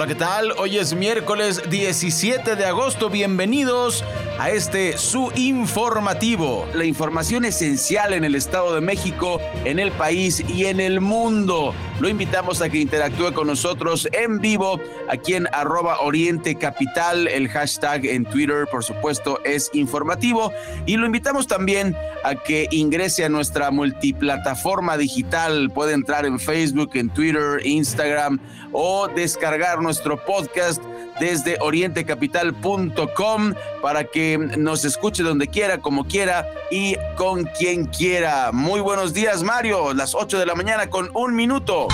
Hola, ¿qué tal? Hoy es miércoles 17 de agosto. Bienvenidos a este su informativo. La información esencial en el Estado de México, en el país y en el mundo. Lo invitamos a que interactúe con nosotros en vivo aquí en arroba Oriente Capital. El hashtag en Twitter, por supuesto, es informativo. Y lo invitamos también a que ingrese a nuestra multiplataforma digital. Puede entrar en Facebook, en Twitter, Instagram o descargar nuestro podcast desde orientecapital.com para que nos escuche donde quiera, como quiera y con quien quiera. Muy buenos días, Mario. Las 8 de la mañana con un minuto.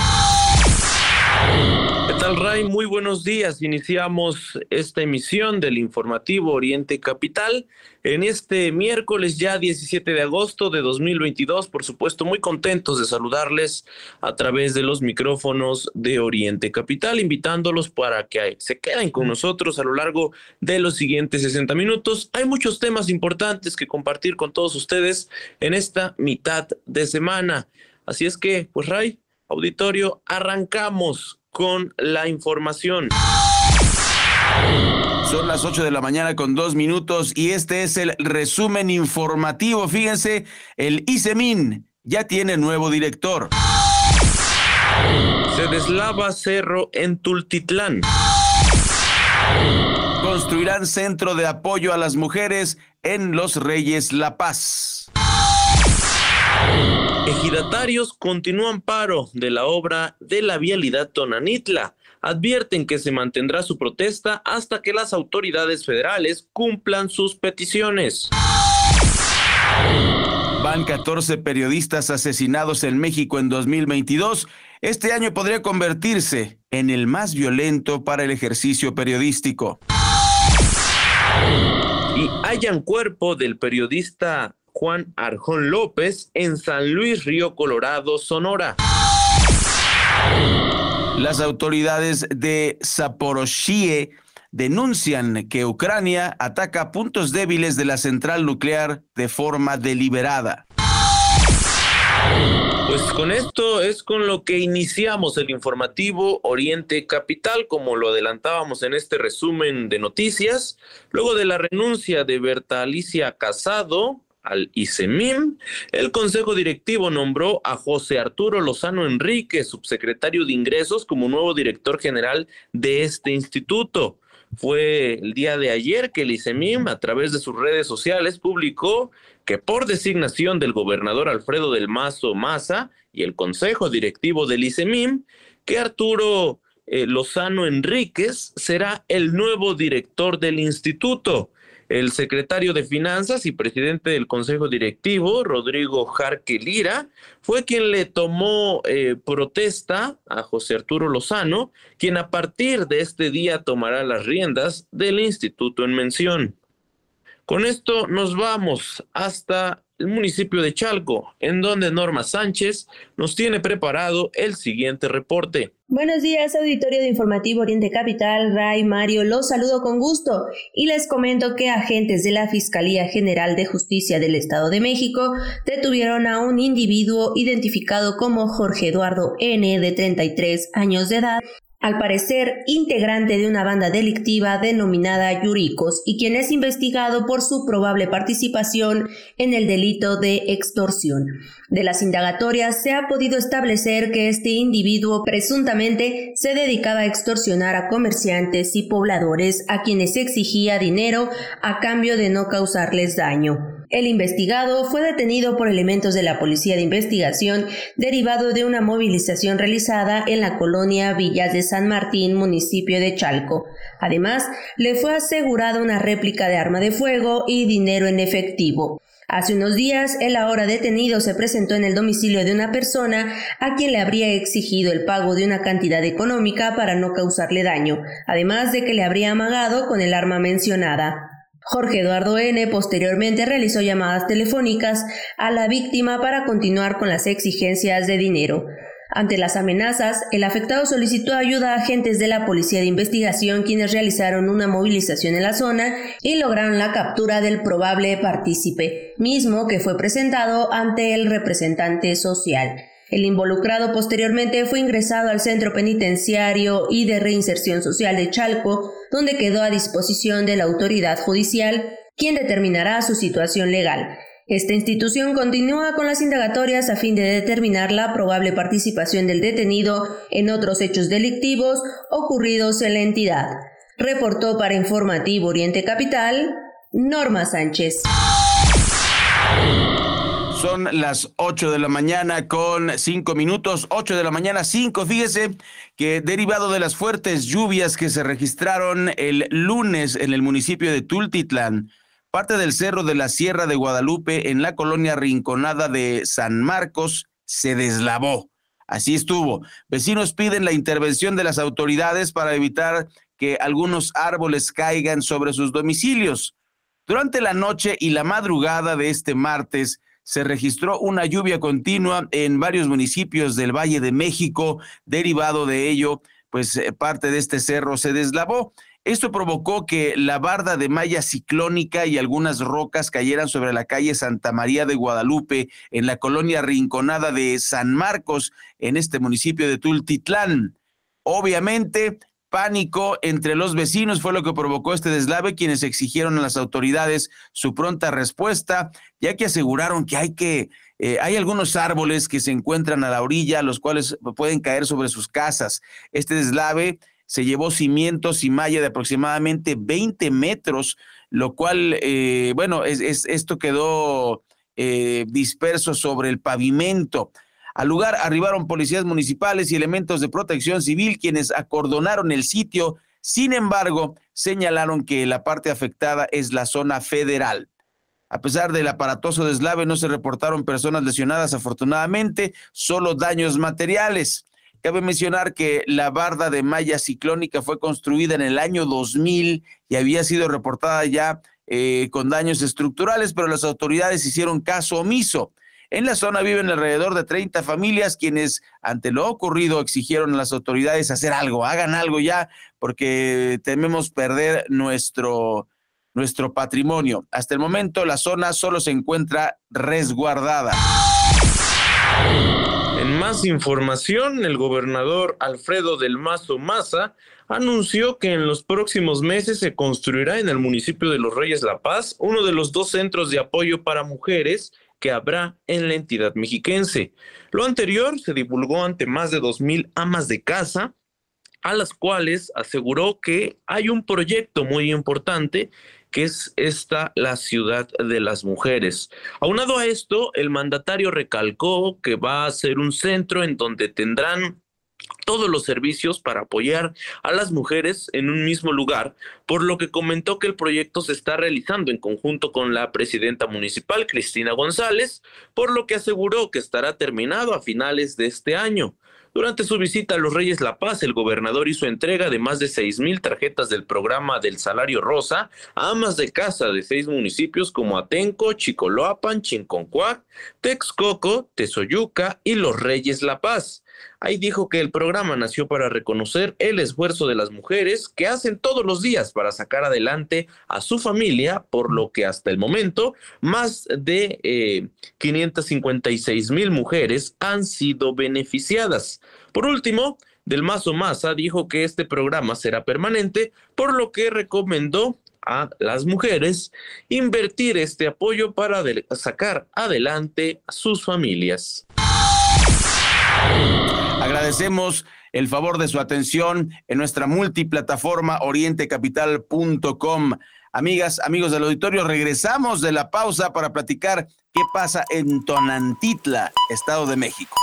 ¿Qué tal, Ray? Muy buenos días. Iniciamos esta emisión del informativo Oriente Capital en este miércoles ya 17 de agosto de 2022. Por supuesto, muy contentos de saludarles a través de los micrófonos de Oriente Capital, invitándolos para que se queden con nosotros a lo largo de los siguientes 60 minutos. Hay muchos temas importantes que compartir con todos ustedes en esta mitad de semana. Así es que, pues, Ray, auditorio, arrancamos con la información. Son las 8 de la mañana con dos minutos y este es el resumen informativo. Fíjense, el ISEMIN ya tiene nuevo director. Se deslava cerro en Tultitlán. Construirán centro de apoyo a las mujeres en Los Reyes La Paz. Ejidatarios continúan paro de la obra de la vialidad Tonanitla. Advierten que se mantendrá su protesta hasta que las autoridades federales cumplan sus peticiones. Van 14 periodistas asesinados en México en 2022. Este año podría convertirse en el más violento para el ejercicio periodístico. Y hayan cuerpo del periodista Juan Arjón López en San Luis Río Colorado, Sonora. Las autoridades de Zaporozhye denuncian que Ucrania ataca puntos débiles de la central nuclear de forma deliberada. Pues con esto es con lo que iniciamos el informativo Oriente Capital, como lo adelantábamos en este resumen de noticias. Luego de la renuncia de Berta Alicia Casado, al ICEMIM, el Consejo Directivo nombró a José Arturo Lozano Enrique, subsecretario de Ingresos, como nuevo director general de este instituto. Fue el día de ayer que el ICEMIM, a través de sus redes sociales, publicó que por designación del gobernador Alfredo del Mazo Maza y el Consejo Directivo del ICEMIM, que Arturo eh, Lozano Enríquez será el nuevo director del instituto. El secretario de Finanzas y presidente del Consejo Directivo, Rodrigo Jarque Lira, fue quien le tomó eh, protesta a José Arturo Lozano, quien a partir de este día tomará las riendas del instituto en mención. Con esto nos vamos hasta el municipio de Chalco, en donde Norma Sánchez nos tiene preparado el siguiente reporte. Buenos días, auditorio de Informativo Oriente Capital, Ray Mario, los saludo con gusto y les comento que agentes de la Fiscalía General de Justicia del Estado de México detuvieron a un individuo identificado como Jorge Eduardo N, de 33 años de edad, al parecer integrante de una banda delictiva denominada Yuricos y quien es investigado por su probable participación en el delito de extorsión. De las indagatorias se ha podido establecer que este individuo presuntamente se dedicaba a extorsionar a comerciantes y pobladores a quienes exigía dinero a cambio de no causarles daño. El investigado fue detenido por elementos de la Policía de Investigación derivado de una movilización realizada en la colonia Villas de San Martín, municipio de Chalco. Además, le fue asegurada una réplica de arma de fuego y dinero en efectivo. Hace unos días, el ahora detenido se presentó en el domicilio de una persona a quien le habría exigido el pago de una cantidad económica para no causarle daño, además de que le habría amagado con el arma mencionada. Jorge Eduardo N. posteriormente realizó llamadas telefónicas a la víctima para continuar con las exigencias de dinero. Ante las amenazas, el afectado solicitó ayuda a agentes de la Policía de Investigación quienes realizaron una movilización en la zona y lograron la captura del probable partícipe, mismo que fue presentado ante el representante social. El involucrado posteriormente fue ingresado al Centro Penitenciario y de Reinserción Social de Chalco, donde quedó a disposición de la autoridad judicial, quien determinará su situación legal. Esta institución continúa con las indagatorias a fin de determinar la probable participación del detenido en otros hechos delictivos ocurridos en la entidad. Reportó para Informativo Oriente Capital, Norma Sánchez. Son las 8 de la mañana con 5 minutos, 8 de la mañana 5. Fíjese que derivado de las fuertes lluvias que se registraron el lunes en el municipio de Tultitlán, parte del cerro de la Sierra de Guadalupe en la colonia Rinconada de San Marcos se deslavó. Así estuvo. Vecinos piden la intervención de las autoridades para evitar que algunos árboles caigan sobre sus domicilios. Durante la noche y la madrugada de este martes se registró una lluvia continua en varios municipios del Valle de México. Derivado de ello, pues eh, parte de este cerro se deslavó. Esto provocó que la barda de malla ciclónica y algunas rocas cayeran sobre la calle Santa María de Guadalupe en la colonia Rinconada de San Marcos, en este municipio de Tultitlán. Obviamente, pánico entre los vecinos fue lo que provocó este deslave, quienes exigieron a las autoridades su pronta respuesta, ya que aseguraron que hay que eh, hay algunos árboles que se encuentran a la orilla, los cuales pueden caer sobre sus casas. Este deslave se llevó cimientos y malla de aproximadamente 20 metros, lo cual, eh, bueno, es, esto quedó eh, disperso sobre el pavimento. Al lugar arribaron policías municipales y elementos de protección civil quienes acordonaron el sitio. Sin embargo, señalaron que la parte afectada es la zona federal. A pesar del aparatoso deslave, no se reportaron personas lesionadas, afortunadamente, solo daños materiales. Cabe mencionar que la barda de malla ciclónica fue construida en el año 2000 y había sido reportada ya eh, con daños estructurales, pero las autoridades hicieron caso omiso. En la zona viven alrededor de 30 familias quienes ante lo ocurrido exigieron a las autoridades hacer algo, hagan algo ya, porque tememos perder nuestro, nuestro patrimonio. Hasta el momento la zona solo se encuentra resguardada. En más información, el gobernador Alfredo del Mazo Maza anunció que en los próximos meses se construirá en el municipio de Los Reyes La Paz uno de los dos centros de apoyo para mujeres que habrá en la entidad mexiquense. Lo anterior se divulgó ante más de dos mil amas de casa, a las cuales aseguró que hay un proyecto muy importante que es esta la ciudad de las mujeres. Aunado a esto, el mandatario recalcó que va a ser un centro en donde tendrán todos los servicios para apoyar a las mujeres en un mismo lugar, por lo que comentó que el proyecto se está realizando en conjunto con la presidenta municipal, Cristina González, por lo que aseguró que estará terminado a finales de este año. Durante su visita a los Reyes La Paz, el gobernador hizo entrega de más de seis mil tarjetas del programa del Salario Rosa a amas de casa de seis municipios como Atenco, Chicoloapan, Chinconcuac, Texcoco, Tezoyuca y los Reyes La Paz. Ahí dijo que el programa nació para reconocer el esfuerzo de las mujeres que hacen todos los días para sacar adelante a su familia, por lo que hasta el momento más de 556 eh, mil mujeres han sido beneficiadas. Por último, Del Mazo Maza dijo que este programa será permanente, por lo que recomendó a las mujeres invertir este apoyo para sacar adelante a sus familias. Agradecemos el favor de su atención en nuestra multiplataforma orientecapital.com. Amigas, amigos del auditorio, regresamos de la pausa para platicar qué pasa en Tonantitla, Estado de México.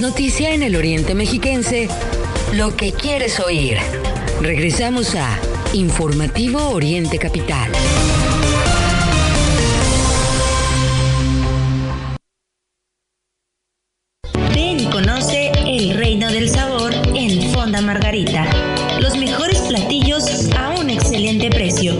Noticia en el Oriente Mexiquense, lo que quieres oír. Regresamos a Informativo Oriente Capital. Ven y conoce el reino del sabor en Fonda Margarita. Los mejores platillos a un excelente precio.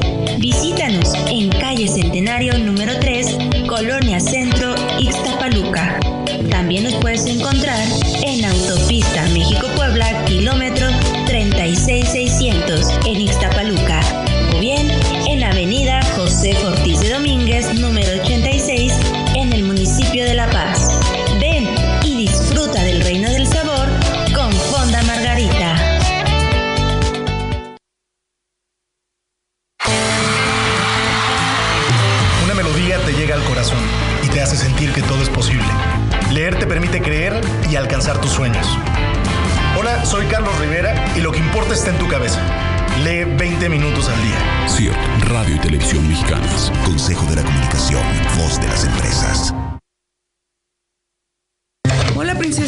20 minutos al día. CIRT, Radio y Televisión Mexicanas. Consejo de la Comunicación, voz de las empresas.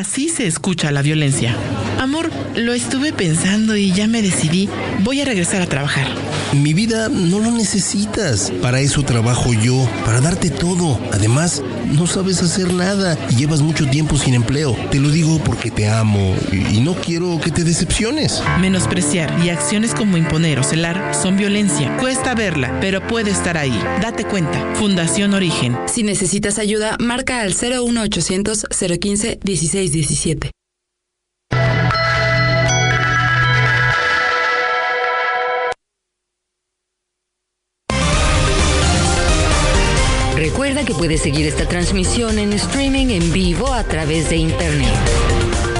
Así se escucha la violencia. Lo estuve pensando y ya me decidí. Voy a regresar a trabajar. Mi vida no lo necesitas. Para eso trabajo yo, para darte todo. Además, no sabes hacer nada y llevas mucho tiempo sin empleo. Te lo digo porque te amo y y no quiero que te decepciones. Menospreciar y acciones como imponer o celar son violencia. Cuesta verla, pero puede estar ahí. Date cuenta. Fundación Origen. Si necesitas ayuda, marca al 01800 015 1617. Recuerda que puedes seguir esta transmisión en streaming en vivo a través de internet.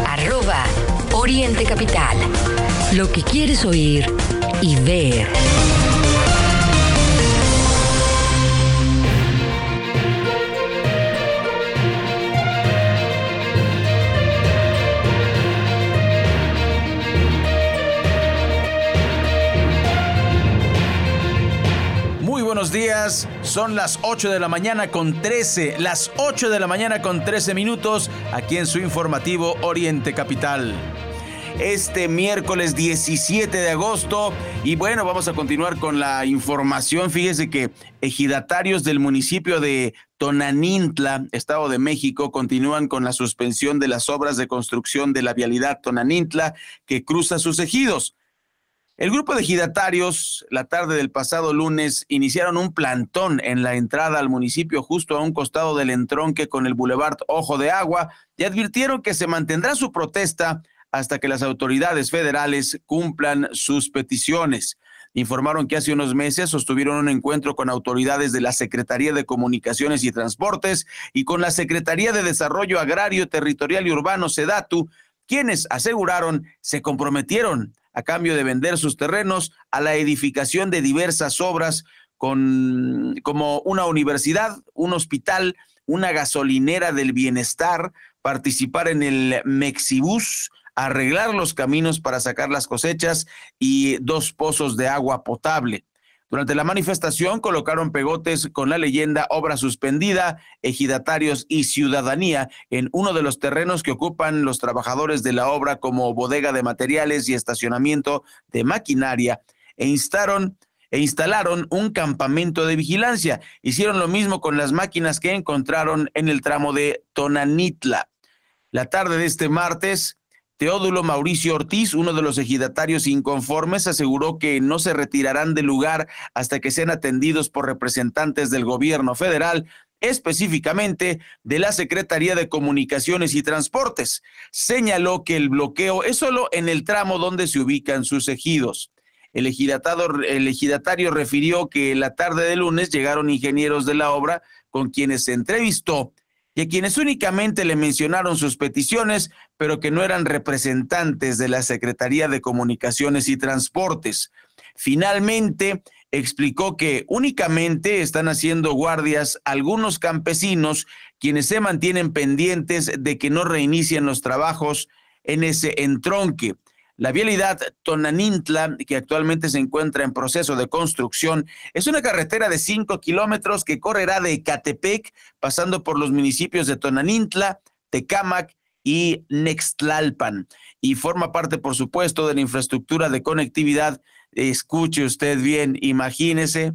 Arroba Oriente Capital. Lo que quieres oír y ver. Muy buenos días, son las 8 de la mañana con 13, las 8 de la mañana con 13 minutos, aquí en su informativo Oriente Capital. Este miércoles 17 de agosto y bueno, vamos a continuar con la información. Fíjese que ejidatarios del municipio de Tonanintla, Estado de México, continúan con la suspensión de las obras de construcción de la vialidad Tonanintla que cruza sus ejidos. El grupo de ejidatarios, la tarde del pasado lunes, iniciaron un plantón en la entrada al municipio justo a un costado del entronque con el Boulevard Ojo de Agua y advirtieron que se mantendrá su protesta hasta que las autoridades federales cumplan sus peticiones. Informaron que hace unos meses sostuvieron un encuentro con autoridades de la Secretaría de Comunicaciones y Transportes y con la Secretaría de Desarrollo Agrario, Territorial y Urbano, SEDATU, quienes aseguraron se comprometieron a cambio de vender sus terrenos a la edificación de diversas obras con, como una universidad, un hospital, una gasolinera del bienestar, participar en el Mexibus, arreglar los caminos para sacar las cosechas y dos pozos de agua potable. Durante la manifestación colocaron pegotes con la leyenda Obra suspendida, ejidatarios y ciudadanía en uno de los terrenos que ocupan los trabajadores de la obra como bodega de materiales y estacionamiento de maquinaria e instaron e instalaron un campamento de vigilancia. Hicieron lo mismo con las máquinas que encontraron en el tramo de Tonanitla. La tarde de este martes, Teodulo Mauricio Ortiz, uno de los ejidatarios inconformes, aseguró que no se retirarán del lugar hasta que sean atendidos por representantes del gobierno federal, específicamente de la Secretaría de Comunicaciones y Transportes. Señaló que el bloqueo es solo en el tramo donde se ubican sus ejidos. El, el ejidatario refirió que la tarde de lunes llegaron ingenieros de la obra con quienes se entrevistó y a quienes únicamente le mencionaron sus peticiones, pero que no eran representantes de la Secretaría de Comunicaciones y Transportes. Finalmente, explicó que únicamente están haciendo guardias algunos campesinos quienes se mantienen pendientes de que no reinicien los trabajos en ese entronque. La vialidad Tonanintla, que actualmente se encuentra en proceso de construcción, es una carretera de cinco kilómetros que correrá de Ecatepec, pasando por los municipios de Tonanintla, Tecámac y Nextlalpan. Y forma parte, por supuesto, de la infraestructura de conectividad. Escuche usted bien, imagínese,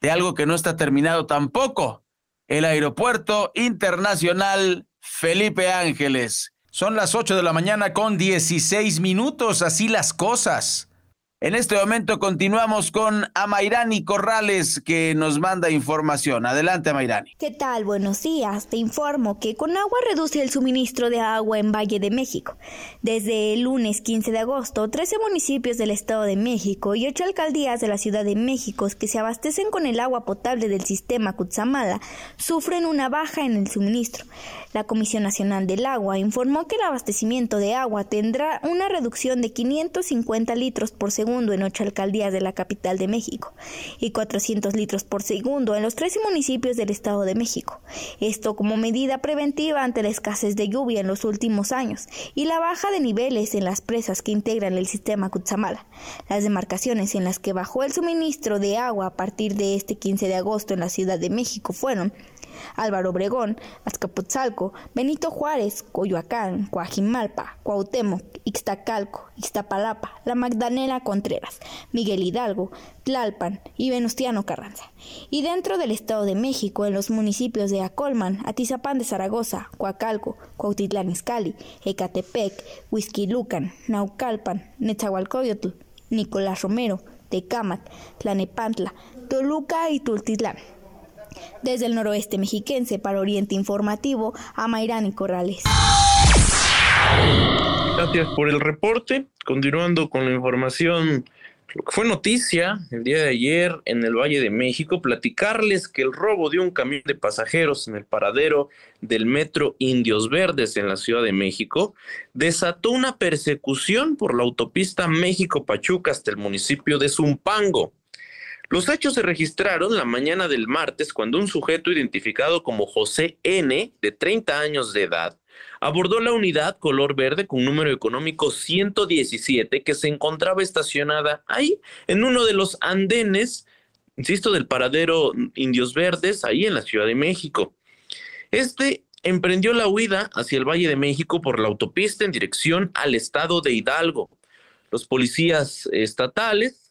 de algo que no está terminado tampoco. El Aeropuerto Internacional Felipe Ángeles son las 8 de la mañana con 16 minutos, así las cosas. En este momento continuamos con Amairani Corrales que nos manda información. Adelante, Amairani. ¿Qué tal? Buenos días. Te informo que con agua reduce el suministro de agua en Valle de México. Desde el lunes 15 de agosto, 13 municipios del Estado de México y 8 alcaldías de la Ciudad de México que se abastecen con el agua potable del sistema Cutzamala sufren una baja en el suministro. La Comisión Nacional del Agua informó que el abastecimiento de agua tendrá una reducción de 550 litros por segundo en ocho alcaldías de la capital de México y 400 litros por segundo en los 13 municipios del Estado de México. Esto como medida preventiva ante la escasez de lluvia en los últimos años y la baja de niveles en las presas que integran el sistema Cutzamala. Las demarcaciones en las que bajó el suministro de agua a partir de este 15 de agosto en la Ciudad de México fueron Álvaro Obregón, Azcapotzalco, Benito Juárez, Coyoacán, Coajimalpa, Cuauhtémoc, Ixtacalco, Ixtapalapa, La Magdalena Contreras, Miguel Hidalgo, Tlalpan y Venustiano Carranza. Y dentro del Estado de México, en los municipios de Acolman, Atizapán de Zaragoza, Coacalco, Cuautitlán Izcalli, Ecatepec, Huizquilucan, Naucalpan, Netzahualcoyotl, Nicolás Romero, Tecámac, Tlanepantla, Toluca y Tultitlán. Desde el noroeste mexiquense para Oriente Informativo, a Mayrani Corrales. Gracias por el reporte. Continuando con la información, lo que fue noticia el día de ayer en el Valle de México, platicarles que el robo de un camión de pasajeros en el paradero del metro Indios Verdes en la Ciudad de México desató una persecución por la autopista México-Pachuca hasta el municipio de Zumpango. Los hechos se registraron la mañana del martes cuando un sujeto identificado como José N, de 30 años de edad, abordó la unidad color verde con número económico 117 que se encontraba estacionada ahí en uno de los andenes, insisto, del paradero Indios Verdes, ahí en la Ciudad de México. Este emprendió la huida hacia el Valle de México por la autopista en dirección al estado de Hidalgo. Los policías estatales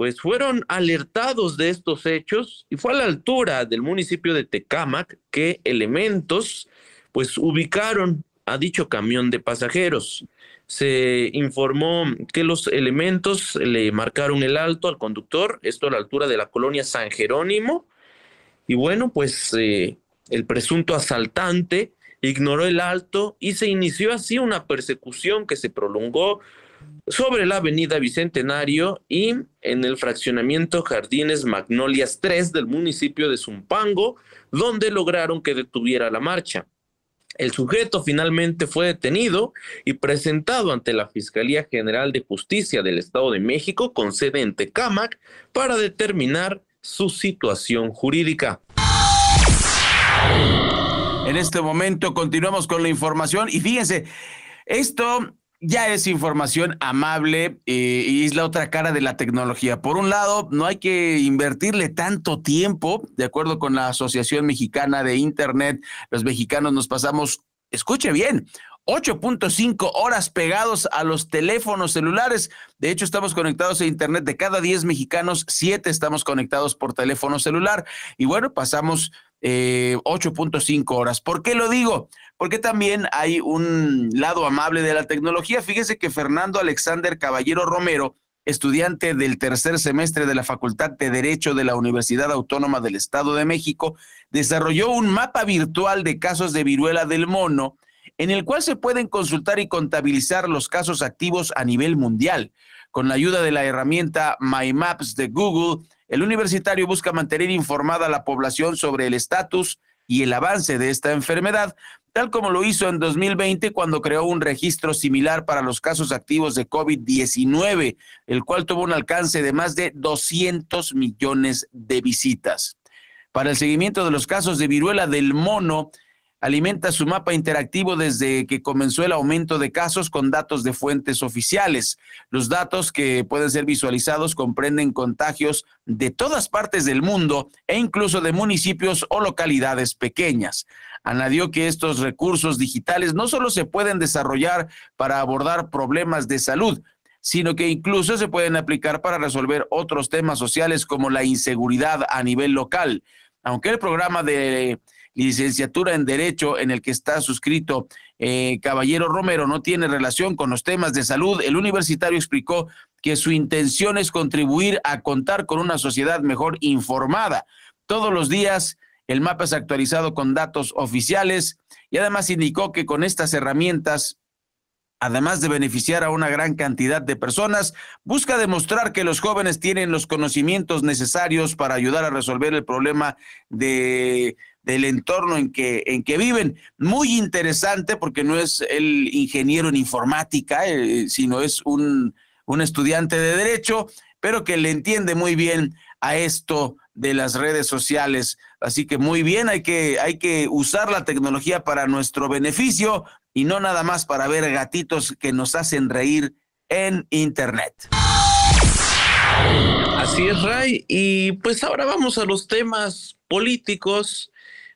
pues fueron alertados de estos hechos y fue a la altura del municipio de Tecámac que elementos pues ubicaron a dicho camión de pasajeros. Se informó que los elementos le marcaron el alto al conductor, esto a la altura de la colonia San Jerónimo, y bueno, pues eh, el presunto asaltante ignoró el alto y se inició así una persecución que se prolongó sobre la avenida Bicentenario y en el fraccionamiento Jardines Magnolias 3 del municipio de Zumpango, donde lograron que detuviera la marcha. El sujeto finalmente fue detenido y presentado ante la Fiscalía General de Justicia del Estado de México con sede en Tecámac para determinar su situación jurídica. En este momento continuamos con la información y fíjense, esto ya es información amable eh, y es la otra cara de la tecnología. Por un lado, no hay que invertirle tanto tiempo, de acuerdo con la Asociación Mexicana de Internet, los mexicanos nos pasamos, escuche bien, 8.5 horas pegados a los teléfonos celulares. De hecho, estamos conectados a Internet. De cada 10 mexicanos, 7 estamos conectados por teléfono celular. Y bueno, pasamos 8.5 eh, horas. ¿Por qué lo digo? Porque también hay un lado amable de la tecnología. Fíjese que Fernando Alexander Caballero Romero, estudiante del tercer semestre de la Facultad de Derecho de la Universidad Autónoma del Estado de México, desarrolló un mapa virtual de casos de viruela del mono en el cual se pueden consultar y contabilizar los casos activos a nivel mundial. Con la ayuda de la herramienta My Maps de Google, el universitario busca mantener informada a la población sobre el estatus y el avance de esta enfermedad, tal como lo hizo en 2020 cuando creó un registro similar para los casos activos de COVID-19, el cual tuvo un alcance de más de 200 millones de visitas. Para el seguimiento de los casos de viruela del mono, alimenta su mapa interactivo desde que comenzó el aumento de casos con datos de fuentes oficiales. Los datos que pueden ser visualizados comprenden contagios de todas partes del mundo e incluso de municipios o localidades pequeñas. Añadió que estos recursos digitales no solo se pueden desarrollar para abordar problemas de salud, sino que incluso se pueden aplicar para resolver otros temas sociales como la inseguridad a nivel local. Aunque el programa de licenciatura en Derecho en el que está suscrito eh, Caballero Romero no tiene relación con los temas de salud, el universitario explicó que su intención es contribuir a contar con una sociedad mejor informada. Todos los días el mapa es actualizado con datos oficiales y además indicó que con estas herramientas además de beneficiar a una gran cantidad de personas, busca demostrar que los jóvenes tienen los conocimientos necesarios para ayudar a resolver el problema de del entorno en que, en que viven. Muy interesante porque no es el ingeniero en informática, eh, sino es un, un estudiante de derecho, pero que le entiende muy bien a esto de las redes sociales. Así que muy bien, hay que, hay que usar la tecnología para nuestro beneficio y no nada más para ver gatitos que nos hacen reír en Internet. Así es, Ray. Y pues ahora vamos a los temas políticos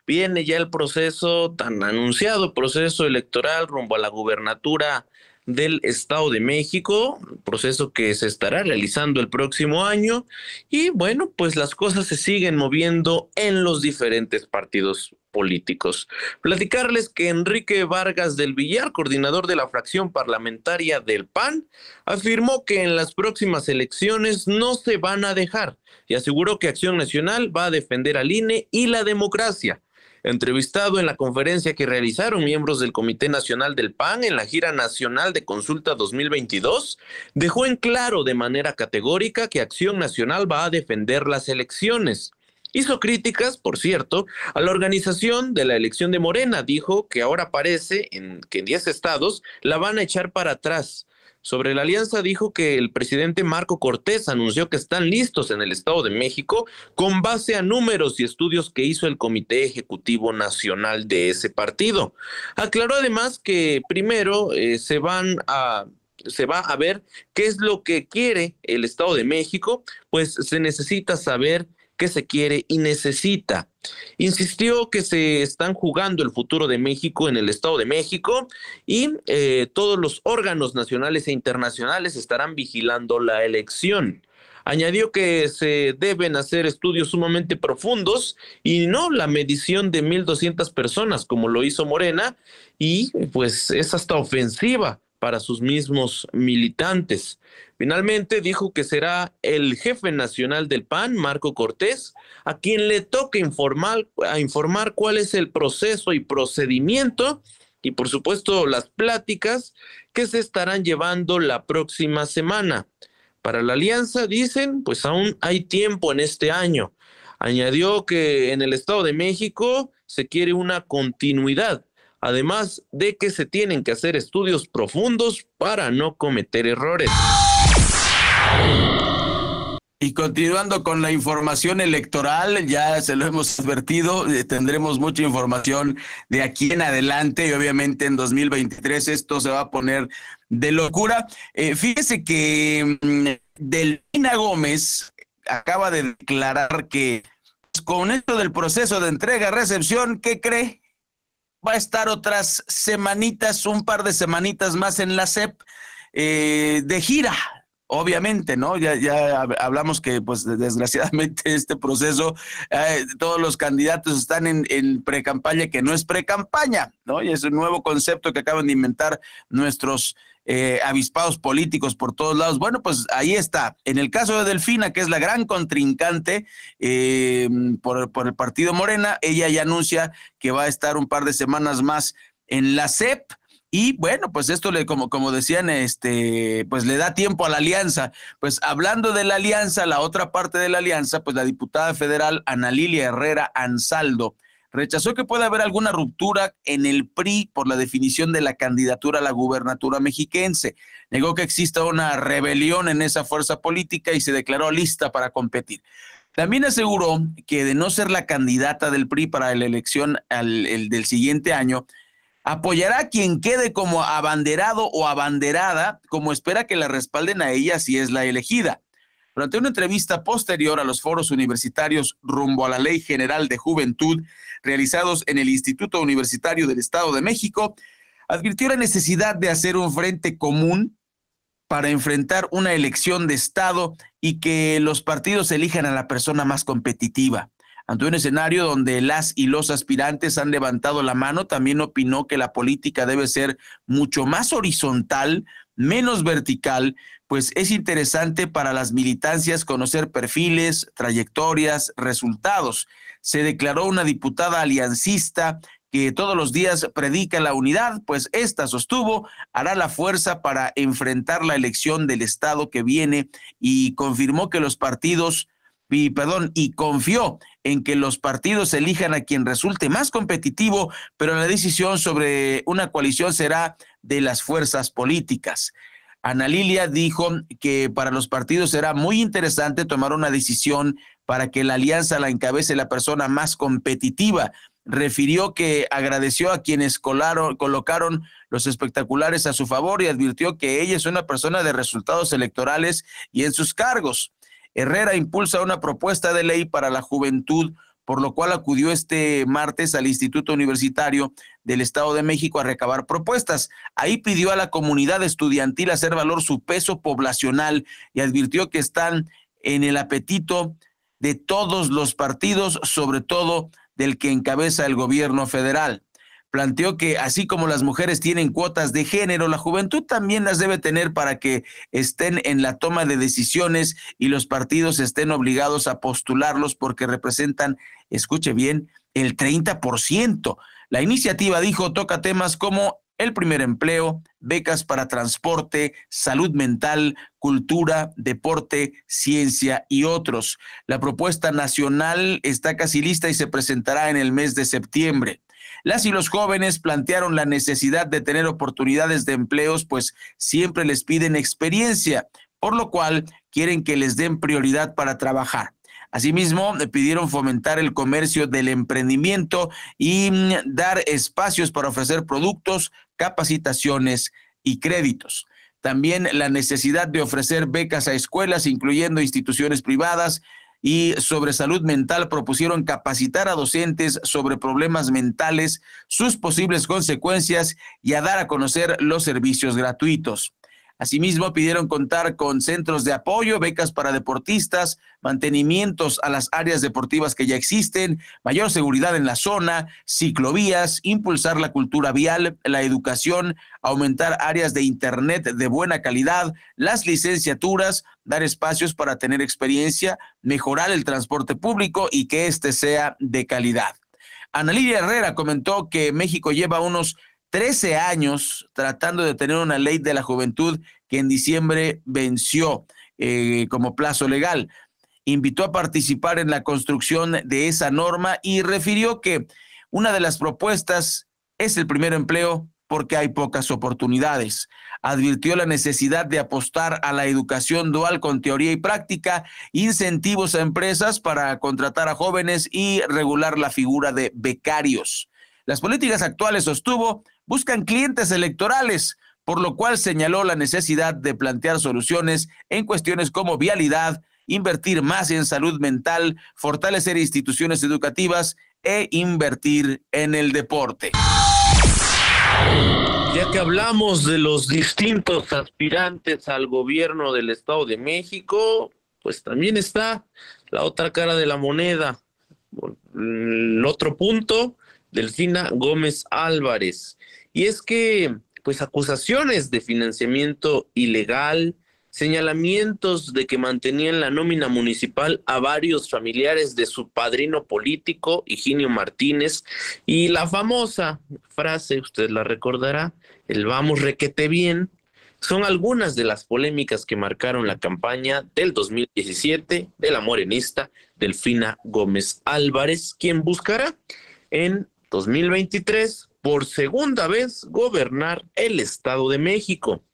viene ya el proceso tan anunciado, proceso electoral rumbo a la gubernatura del Estado de México, proceso que se estará realizando el próximo año y bueno, pues las cosas se siguen moviendo en los diferentes partidos políticos. Platicarles que Enrique Vargas del Villar, coordinador de la fracción parlamentaria del PAN, afirmó que en las próximas elecciones no se van a dejar y aseguró que Acción Nacional va a defender al INE y la democracia. Entrevistado en la conferencia que realizaron miembros del Comité Nacional del PAN en la gira nacional de consulta 2022, dejó en claro de manera categórica que Acción Nacional va a defender las elecciones. Hizo críticas, por cierto, a la organización de la elección de Morena. Dijo que ahora parece que en 10 estados la van a echar para atrás. Sobre la alianza dijo que el presidente Marco Cortés anunció que están listos en el Estado de México con base a números y estudios que hizo el Comité Ejecutivo Nacional de ese partido. Aclaró además que primero eh, se van a se va a ver qué es lo que quiere el Estado de México, pues se necesita saber que se quiere y necesita. Insistió que se están jugando el futuro de México en el Estado de México y eh, todos los órganos nacionales e internacionales estarán vigilando la elección. Añadió que se deben hacer estudios sumamente profundos y no la medición de 1.200 personas como lo hizo Morena y pues es hasta ofensiva para sus mismos militantes. Finalmente dijo que será el jefe nacional del PAN, Marco Cortés, a quien le toca informar, a informar cuál es el proceso y procedimiento y por supuesto las pláticas que se estarán llevando la próxima semana. Para la alianza, dicen, pues aún hay tiempo en este año. Añadió que en el Estado de México se quiere una continuidad, además de que se tienen que hacer estudios profundos para no cometer errores. Y continuando con la información electoral, ya se lo hemos advertido, eh, tendremos mucha información de aquí en adelante y obviamente en 2023 esto se va a poner de locura. Eh, fíjese que mm, Delfina Gómez acaba de declarar que pues, con esto del proceso de entrega-recepción, ¿qué cree? Va a estar otras semanitas, un par de semanitas más en la CEP eh, de gira Obviamente, ¿no? Ya, ya hablamos que, pues, desgraciadamente este proceso, eh, todos los candidatos están en, en pre-campaña que no es pre-campaña, ¿no? Y es un nuevo concepto que acaban de inventar nuestros eh, avispados políticos por todos lados. Bueno, pues ahí está. En el caso de Delfina, que es la gran contrincante eh, por, por el partido Morena, ella ya anuncia que va a estar un par de semanas más en la CEP y bueno, pues esto le, como, como decían, este, pues le da tiempo a la alianza. Pues hablando de la alianza, la otra parte de la alianza, pues la diputada federal Ana Lilia Herrera Ansaldo rechazó que pueda haber alguna ruptura en el PRI por la definición de la candidatura a la gubernatura mexiquense. Negó que exista una rebelión en esa fuerza política y se declaró lista para competir. También aseguró que de no ser la candidata del PRI para la elección del siguiente año, apoyará a quien quede como abanderado o abanderada, como espera que la respalden a ella si es la elegida. Durante una entrevista posterior a los foros universitarios rumbo a la Ley General de Juventud realizados en el Instituto Universitario del Estado de México, advirtió la necesidad de hacer un frente común para enfrentar una elección de Estado y que los partidos elijan a la persona más competitiva. Ante un escenario donde las y los aspirantes han levantado la mano, también opinó que la política debe ser mucho más horizontal, menos vertical, pues es interesante para las militancias conocer perfiles, trayectorias, resultados. Se declaró una diputada aliancista que todos los días predica la unidad, pues esta sostuvo, hará la fuerza para enfrentar la elección del Estado que viene y confirmó que los partidos, y perdón, y confió en que los partidos elijan a quien resulte más competitivo, pero la decisión sobre una coalición será de las fuerzas políticas. Ana Lilia dijo que para los partidos será muy interesante tomar una decisión para que la alianza la encabece la persona más competitiva. Refirió que agradeció a quienes colaron, colocaron los espectaculares a su favor y advirtió que ella es una persona de resultados electorales y en sus cargos. Herrera impulsa una propuesta de ley para la juventud por lo cual acudió este martes al Instituto Universitario del Estado de México a recabar propuestas. Ahí pidió a la comunidad estudiantil hacer valor su peso poblacional y advirtió que están en el apetito de todos los partidos, sobre todo del que encabeza el gobierno federal planteó que así como las mujeres tienen cuotas de género, la juventud también las debe tener para que estén en la toma de decisiones y los partidos estén obligados a postularlos porque representan, escuche bien, el 30%. La iniciativa, dijo, toca temas como el primer empleo, becas para transporte, salud mental, cultura, deporte, ciencia y otros. La propuesta nacional está casi lista y se presentará en el mes de septiembre. Las y los jóvenes plantearon la necesidad de tener oportunidades de empleos, pues siempre les piden experiencia, por lo cual quieren que les den prioridad para trabajar. Asimismo, pidieron fomentar el comercio del emprendimiento y mm, dar espacios para ofrecer productos, capacitaciones y créditos. También la necesidad de ofrecer becas a escuelas, incluyendo instituciones privadas, y sobre salud mental propusieron capacitar a docentes sobre problemas mentales, sus posibles consecuencias y a dar a conocer los servicios gratuitos. Asimismo, pidieron contar con centros de apoyo, becas para deportistas, mantenimientos a las áreas deportivas que ya existen, mayor seguridad en la zona, ciclovías, impulsar la cultura vial, la educación, aumentar áreas de Internet de buena calidad, las licenciaturas, dar espacios para tener experiencia, mejorar el transporte público y que éste sea de calidad. Ana Lidia Herrera comentó que México lleva unos 13 años tratando de tener una ley de la juventud que en diciembre venció eh, como plazo legal. Invitó a participar en la construcción de esa norma y refirió que una de las propuestas es el primer empleo porque hay pocas oportunidades. Advirtió la necesidad de apostar a la educación dual con teoría y práctica, incentivos a empresas para contratar a jóvenes y regular la figura de becarios. Las políticas actuales, sostuvo, buscan clientes electorales, por lo cual señaló la necesidad de plantear soluciones en cuestiones como vialidad, invertir más en salud mental, fortalecer instituciones educativas e invertir en el deporte. Ya que hablamos de los distintos aspirantes al gobierno del Estado de México, pues también está la otra cara de la moneda. El otro punto, Delfina Gómez Álvarez. Y es que, pues, acusaciones de financiamiento ilegal, señalamientos de que mantenían la nómina municipal a varios familiares de su padrino político, Higinio Martínez, y la famosa frase, usted la recordará, el vamos requete bien, son algunas de las polémicas que marcaron la campaña del 2017 de la morenista Delfina Gómez Álvarez, quien buscará en 2023 por segunda vez gobernar el Estado de México.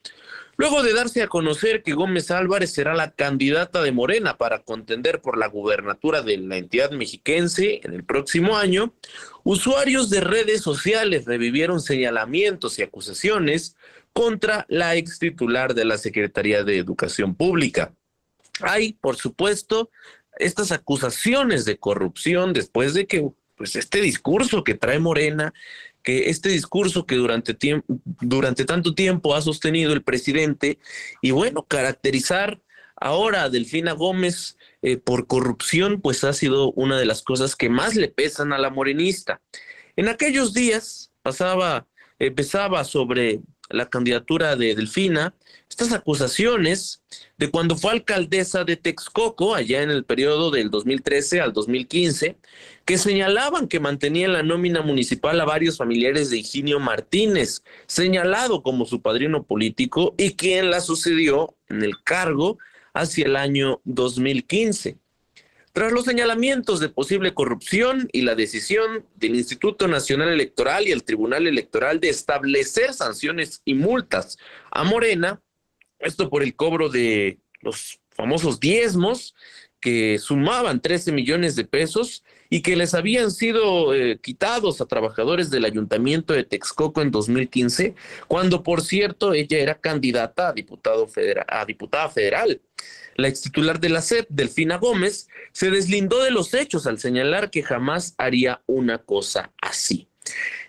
Luego de darse a conocer que Gómez Álvarez será la candidata de Morena para contender por la gubernatura de la entidad mexiquense en el próximo año, usuarios de redes sociales revivieron señalamientos y acusaciones contra la ex titular de la Secretaría de Educación Pública. Hay, por supuesto, estas acusaciones de corrupción después de que pues este discurso que trae Morena que este discurso que durante, durante tanto tiempo ha sostenido el presidente y bueno, caracterizar ahora a Delfina Gómez eh, por corrupción, pues ha sido una de las cosas que más le pesan a la morenista. En aquellos días pasaba, empezaba sobre la candidatura de Delfina, estas acusaciones de cuando fue alcaldesa de Texcoco, allá en el periodo del 2013 al 2015, que señalaban que mantenía en la nómina municipal a varios familiares de Higinio Martínez, señalado como su padrino político y quien la sucedió en el cargo hacia el año 2015. Tras los señalamientos de posible corrupción y la decisión del Instituto Nacional Electoral y el Tribunal Electoral de establecer sanciones y multas a Morena, esto por el cobro de los famosos diezmos que sumaban 13 millones de pesos y que les habían sido eh, quitados a trabajadores del ayuntamiento de Texcoco en 2015, cuando por cierto ella era candidata a, diputado a diputada federal. La ex titular de la SEP, Delfina Gómez, se deslindó de los hechos al señalar que jamás haría una cosa así.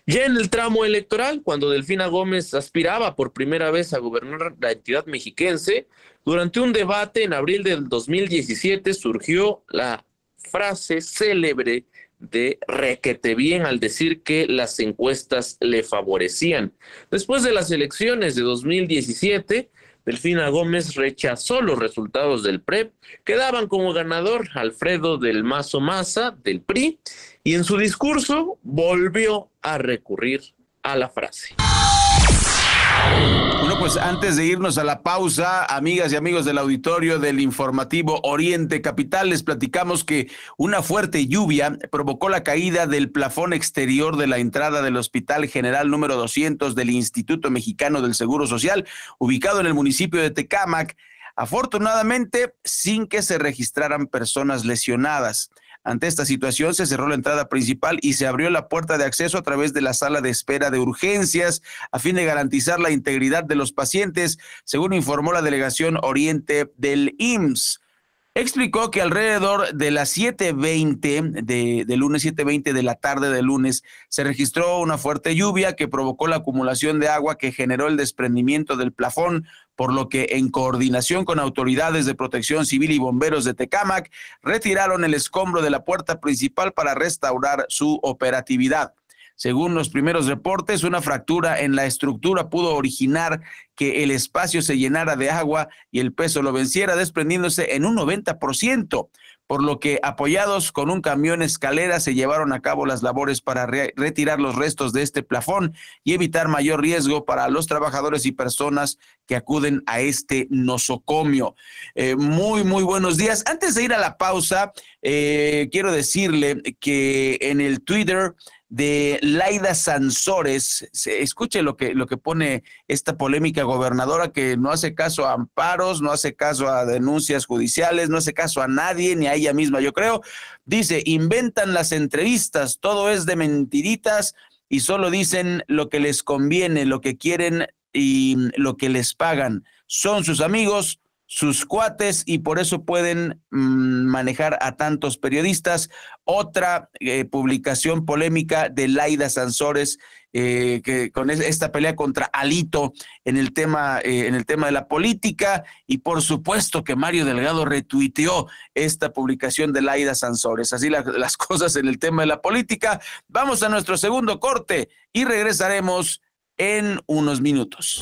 Ya en el tramo electoral, cuando Delfina Gómez aspiraba por primera vez a gobernar la entidad mexiquense, durante un debate en abril del 2017 surgió la frase célebre de requete bien al decir que las encuestas le favorecían. Después de las elecciones de 2017, Delfina Gómez rechazó los resultados del PREP, quedaban como ganador Alfredo del Mazo Maza del PRI y en su discurso volvió a recurrir a la frase. Bueno, pues antes de irnos a la pausa, amigas y amigos del auditorio del informativo Oriente Capital, les platicamos que una fuerte lluvia provocó la caída del plafón exterior de la entrada del Hospital General número 200 del Instituto Mexicano del Seguro Social, ubicado en el municipio de Tecámac, afortunadamente sin que se registraran personas lesionadas. Ante esta situación se cerró la entrada principal y se abrió la puerta de acceso a través de la sala de espera de urgencias a fin de garantizar la integridad de los pacientes, según informó la delegación Oriente del IMSS explicó que alrededor de las 7.20 de, de lunes 7.20 de la tarde de lunes se registró una fuerte lluvia que provocó la acumulación de agua que generó el desprendimiento del plafón, por lo que en coordinación con autoridades de protección civil y bomberos de Tecámac retiraron el escombro de la puerta principal para restaurar su operatividad. Según los primeros reportes, una fractura en la estructura pudo originar que el espacio se llenara de agua y el peso lo venciera, desprendiéndose en un 90%, por lo que apoyados con un camión escalera se llevaron a cabo las labores para retirar los restos de este plafón y evitar mayor riesgo para los trabajadores y personas que acuden a este nosocomio. Eh, muy, muy buenos días. Antes de ir a la pausa, eh, quiero decirle que en el Twitter de Laida Sansores. Escuche lo que, lo que pone esta polémica gobernadora que no hace caso a amparos, no hace caso a denuncias judiciales, no hace caso a nadie, ni a ella misma, yo creo. Dice, inventan las entrevistas, todo es de mentiritas y solo dicen lo que les conviene, lo que quieren y lo que les pagan. Son sus amigos, sus cuates y por eso pueden mm, manejar a tantos periodistas. Otra eh, publicación polémica de Laida Sansores, eh, que con esta pelea contra Alito en el tema, eh, en el tema de la política, y por supuesto que Mario Delgado retuiteó esta publicación de Laida Sansores. Así las cosas en el tema de la política. Vamos a nuestro segundo corte y regresaremos en unos minutos.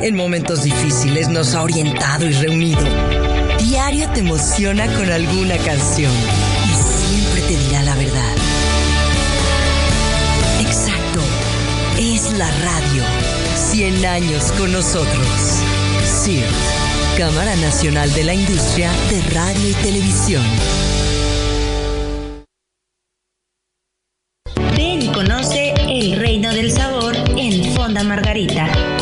En momentos difíciles nos ha orientado y reunido. Diario te emociona con alguna canción y siempre te dirá la verdad. Exacto, es la radio. 100 años con nosotros. CIRT, Cámara Nacional de la Industria de Radio y Televisión. Ven y conoce el reino del sabor en Fonda Margarita.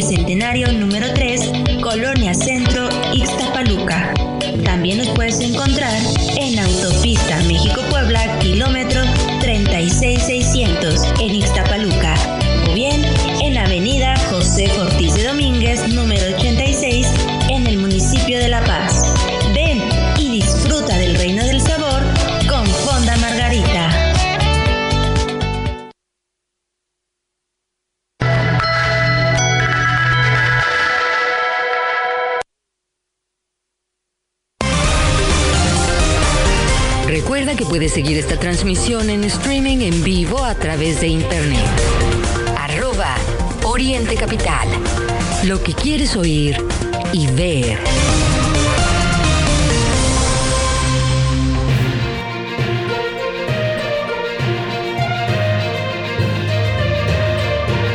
En calle Centenario número 3, Colonia Centro, Ixtapaluca. También nos puedes encontrar en Autopista Oír y ver.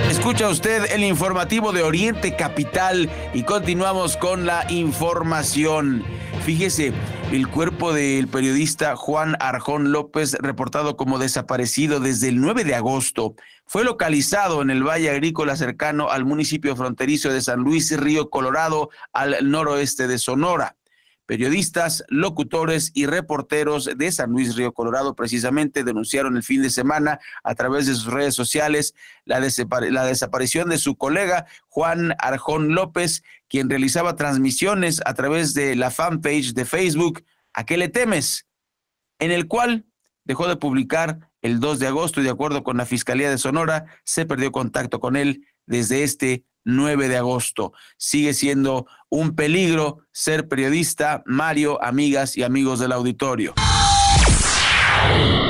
Escucha usted el informativo de Oriente Capital y continuamos con la información. Fíjese, el cuerpo del periodista Juan Arjón López, reportado como desaparecido desde el 9 de agosto, fue localizado en el Valle Agrícola cercano al municipio fronterizo de San Luis Río Colorado, al noroeste de Sonora. Periodistas, locutores y reporteros de San Luis Río Colorado precisamente denunciaron el fin de semana a través de sus redes sociales la, desaparición de su colega Juan Arjón López, quien realizaba transmisiones a través de la fanpage de Facebook ¿A qué le temes? en el cual dejó de publicar el 2 de agosto y de acuerdo con la Fiscalía de Sonora se perdió contacto con él desde este 9 de agosto. Sigue siendo un peligro ser periodista, Mario, amigas y amigos del auditorio.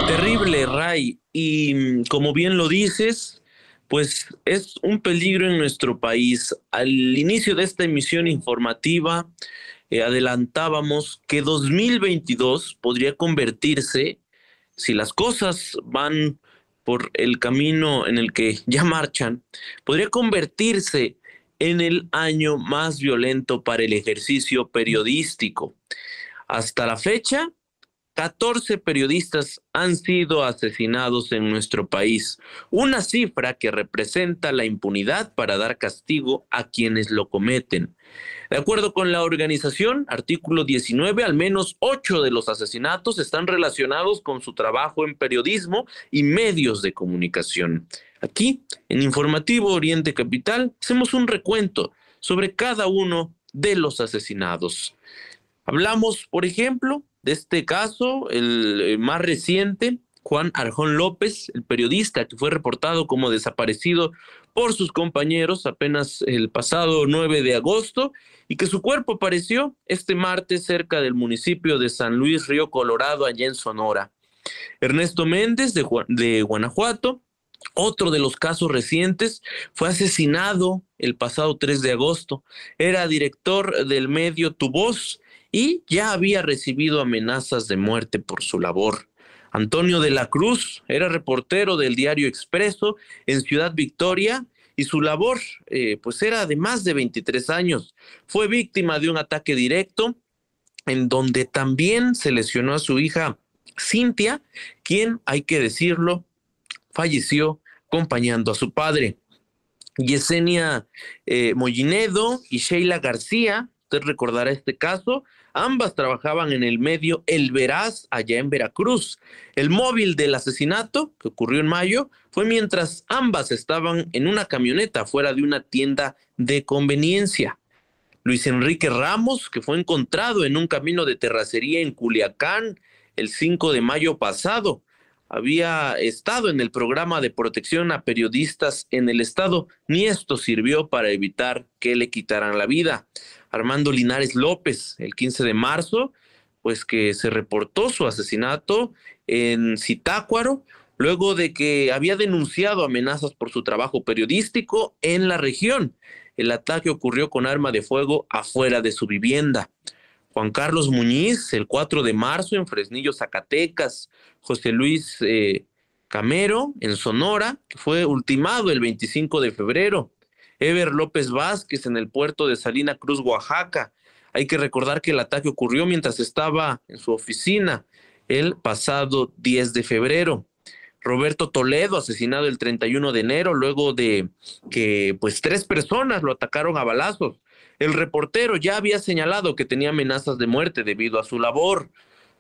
Terrible, Ray. Y mm, como bien lo dices, pues es un peligro en nuestro país. Al inicio de esta emisión informativa, eh, adelantábamos que 2022 podría convertirse, si las cosas van por el camino en el que ya marchan, podría convertirse en el año más violento para el ejercicio periodístico. Hasta la fecha, 14 periodistas han sido asesinados en nuestro país, una cifra que representa la impunidad para dar castigo a quienes lo cometen. De acuerdo con la organización, artículo 19, al menos ocho de los asesinatos están relacionados con su trabajo en periodismo y medios de comunicación. Aquí, en Informativo Oriente Capital, hacemos un recuento sobre cada uno de los asesinados. Hablamos, por ejemplo, de este caso, el más reciente, Juan Arjón López, el periodista que fue reportado como desaparecido por sus compañeros apenas el pasado 9 de agosto y que su cuerpo apareció este martes cerca del municipio de San Luis Río Colorado, allá en Sonora. Ernesto Méndez de, de Guanajuato, otro de los casos recientes, fue asesinado el pasado 3 de agosto. Era director del medio Tu Voz y ya había recibido amenazas de muerte por su labor. Antonio de la Cruz era reportero del diario Expreso en Ciudad Victoria y su labor eh, pues era de más de 23 años. Fue víctima de un ataque directo en donde también se lesionó a su hija Cintia, quien, hay que decirlo, falleció acompañando a su padre. Yesenia eh, Mollinedo y Sheila García, usted recordará este caso, ambas trabajaban en el medio El Veraz, allá en Veracruz. El móvil del asesinato, que ocurrió en mayo, fue mientras ambas estaban en una camioneta fuera de una tienda de conveniencia. Luis Enrique Ramos, que fue encontrado en un camino de terracería en Culiacán el 5 de mayo pasado, había estado en el programa de protección a periodistas en el estado, ni esto sirvió para evitar que le quitaran la vida. Armando Linares López, el 15 de marzo, pues que se reportó su asesinato en Zitácuaro, luego de que había denunciado amenazas por su trabajo periodístico en la región. El ataque ocurrió con arma de fuego afuera de su vivienda. Juan Carlos Muñiz, el 4 de marzo en Fresnillo, Zacatecas. José Luis eh, Camero en Sonora, fue ultimado el 25 de febrero. Ever López Vázquez en el puerto de Salina Cruz, Oaxaca. Hay que recordar que el ataque ocurrió mientras estaba en su oficina el pasado 10 de febrero. Roberto Toledo, asesinado el 31 de enero, luego de que pues tres personas lo atacaron a balazos. El reportero ya había señalado que tenía amenazas de muerte debido a su labor.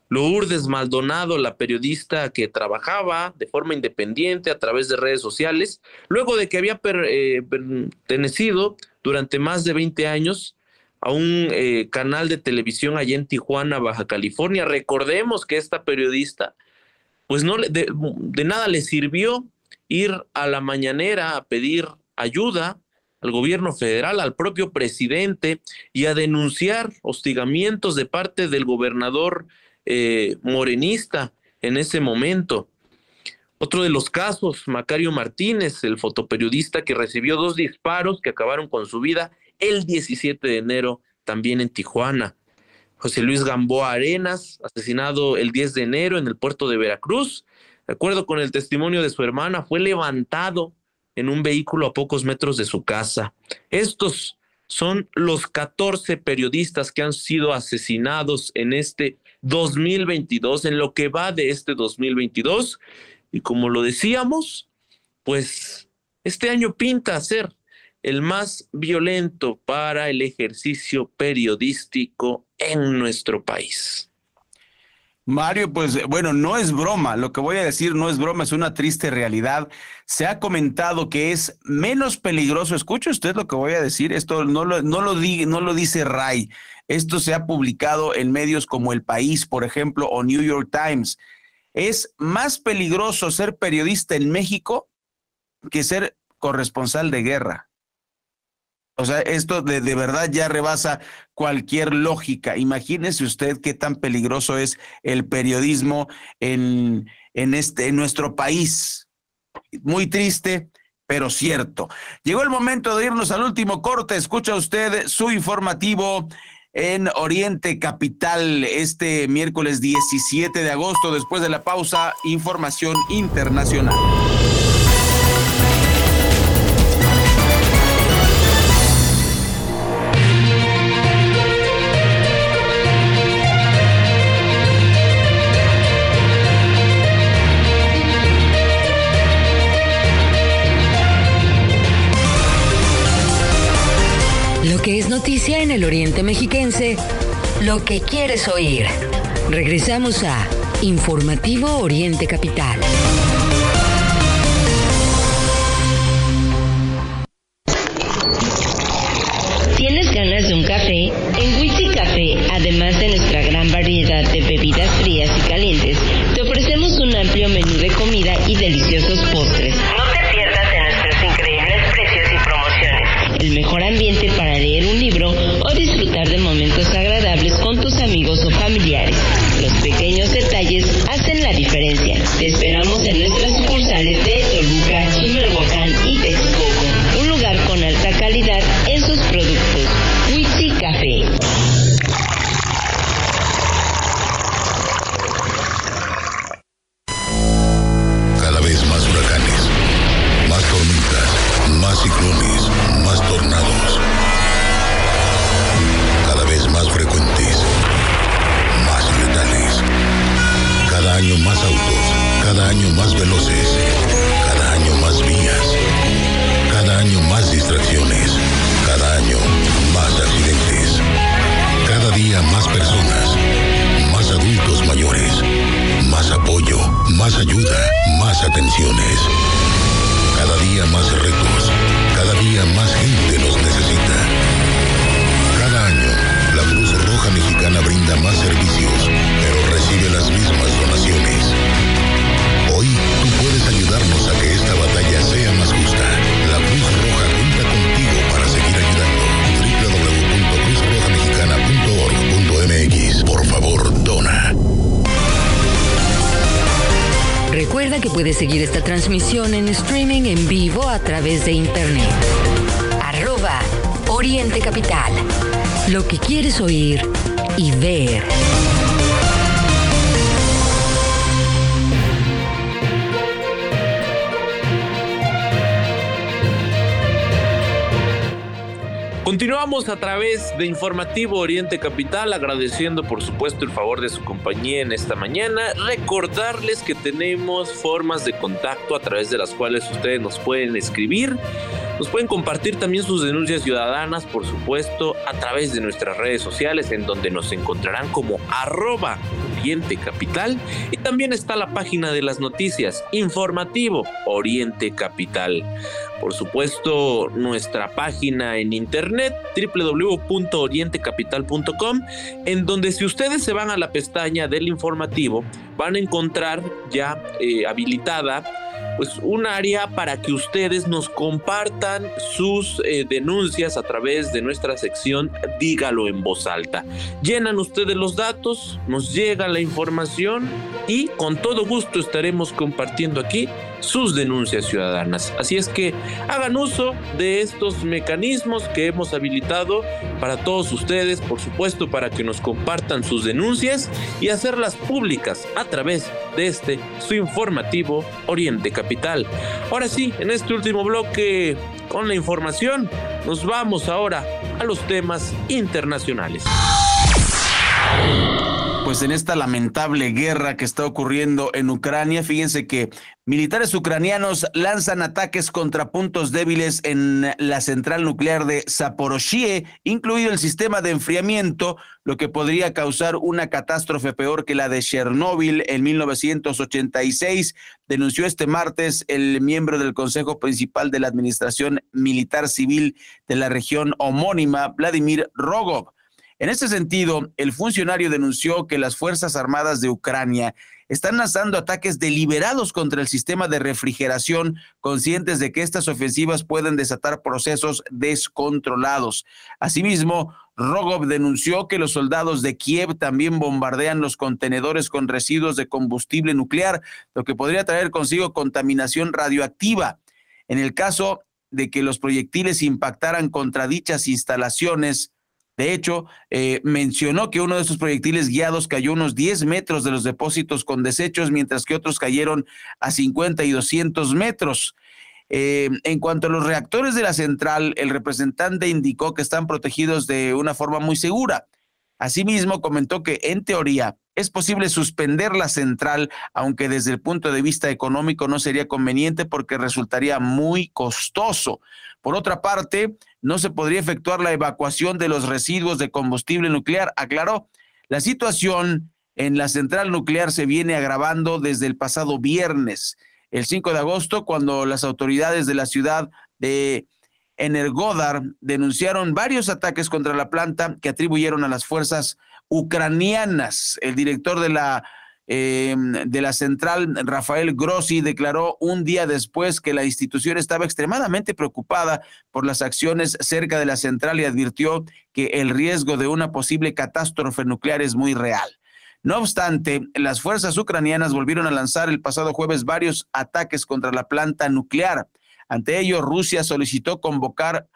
Lourdes Maldonado, la periodista que trabajaba de forma independiente a través de redes sociales, luego de que había eh, pertenecido durante más de 20 años a un eh, canal de televisión allá en Tijuana, Baja California. Recordemos que esta periodista, pues no de, de nada le sirvió ir a la mañanera a pedir ayuda al gobierno federal, al propio presidente y a denunciar hostigamientos de parte del gobernador eh, morenista en ese momento. Otro de los casos, Macario Martínez, el fotoperiodista que recibió dos disparos que acabaron con su vida el 17 de enero también en Tijuana. José Luis Gamboa Arenas, asesinado el 10 de enero en el puerto de Veracruz. De acuerdo con el testimonio de su hermana, fue levantado en un vehículo a pocos metros de su casa. Estos son los 14 periodistas que han sido asesinados en este 2022, en lo que va de este 2022. Y como lo decíamos, pues este año pinta ser el más violento para el ejercicio periodístico en nuestro país. Mario, pues bueno, no es broma, lo que voy a decir no es broma, es una triste realidad. Se ha comentado que es menos peligroso, escuche usted lo que voy a decir, esto no lo, no lo, no lo dice Ray, esto se ha publicado en medios como El País, por ejemplo, o New York Times. Es más peligroso ser periodista en México que ser corresponsal de guerra. O sea, esto de, de, verdad ya rebasa cualquier lógica. Imagínese usted qué tan peligroso es el periodismo en, en, este, en nuestro país. Muy triste, pero cierto. Llegó el momento de irnos al último corte. Escucha usted su informativo en Oriente Capital este miércoles 17 de agosto. Después de la pausa, información internacional. Noticia en el Oriente Mexiquense, lo que quieres oír. Regresamos a Informativo Oriente Capital. Más servicios, pero recibe las mismas donaciones. Hoy tú puedes ayudarnos a que esta batalla sea más justa. La Cruz Roja cuenta contigo para seguir ayudando. www.cruzrojamexicana.org.mx Por favor, dona. Recuerda que puedes seguir esta transmisión en streaming en vivo a través de internet. Arroba Oriente Capital. Lo que quieres oír y ver. Continuamos a través de Informativo Oriente Capital, agradeciendo por supuesto el favor de su compañía en esta mañana. Recordarles que tenemos formas de contacto a través de las cuales ustedes nos pueden escribir. Nos pueden compartir también sus denuncias ciudadanas, por supuesto, a través de nuestras redes sociales, en donde nos encontrarán como arroba Oriente Capital. Y también está la página de las noticias, informativo Oriente Capital. Por supuesto, nuestra página en internet www.orientecapital.com, en donde si ustedes se van a la pestaña del informativo, van a encontrar ya eh, habilitada pues un área para que ustedes nos compartan sus eh, denuncias a través de nuestra sección Dígalo en voz alta. Llenan ustedes los datos, nos llega la información y con todo gusto estaremos compartiendo aquí sus denuncias ciudadanas. Así es que hagan uso de estos mecanismos que hemos habilitado para todos ustedes, por supuesto, para que nos compartan sus denuncias y hacerlas públicas a través de este su informativo Oriente Capital. Ahora sí, en este último bloque con la información, nos vamos ahora a los temas internacionales pues en esta lamentable guerra que está ocurriendo en Ucrania, fíjense que militares ucranianos lanzan ataques contra puntos débiles en la central nuclear de Zaporozhye, incluido el sistema de enfriamiento, lo que podría causar una catástrofe peor que la de Chernóbil en 1986, denunció este martes el miembro del Consejo Principal de la Administración Militar Civil de la región homónima, Vladimir Rogov. En este sentido, el funcionario denunció que las Fuerzas Armadas de Ucrania están lanzando ataques deliberados contra el sistema de refrigeración, conscientes de que estas ofensivas pueden desatar procesos descontrolados. Asimismo, Rogov denunció que los soldados de Kiev también bombardean los contenedores con residuos de combustible nuclear, lo que podría traer consigo contaminación radioactiva. En el caso de que los proyectiles impactaran contra dichas instalaciones, de hecho, eh, mencionó que uno de esos proyectiles guiados cayó unos 10 metros de los depósitos con desechos, mientras que otros cayeron a 50 y 200 metros. Eh, en cuanto a los reactores de la central, el representante indicó que están protegidos de una forma muy segura. Asimismo, comentó que en teoría es posible suspender la central, aunque desde el punto de vista económico no sería conveniente porque resultaría muy costoso. Por otra parte, no se podría efectuar la evacuación de los residuos de combustible nuclear, aclaró. La situación en la central nuclear se viene agravando desde el pasado viernes, el 5 de agosto, cuando las autoridades de la ciudad de Energodar denunciaron varios ataques contra la planta que atribuyeron a las fuerzas ucranianas. El director de la eh, de la central, Rafael Grossi, declaró un día después que la institución estaba extremadamente preocupada por las acciones cerca de la central y advirtió que el riesgo de una posible catástrofe nuclear es muy real. No obstante, las fuerzas ucranianas volvieron a lanzar el pasado jueves varios ataques contra la planta nuclear. Ante ello, Rusia solicitó convocar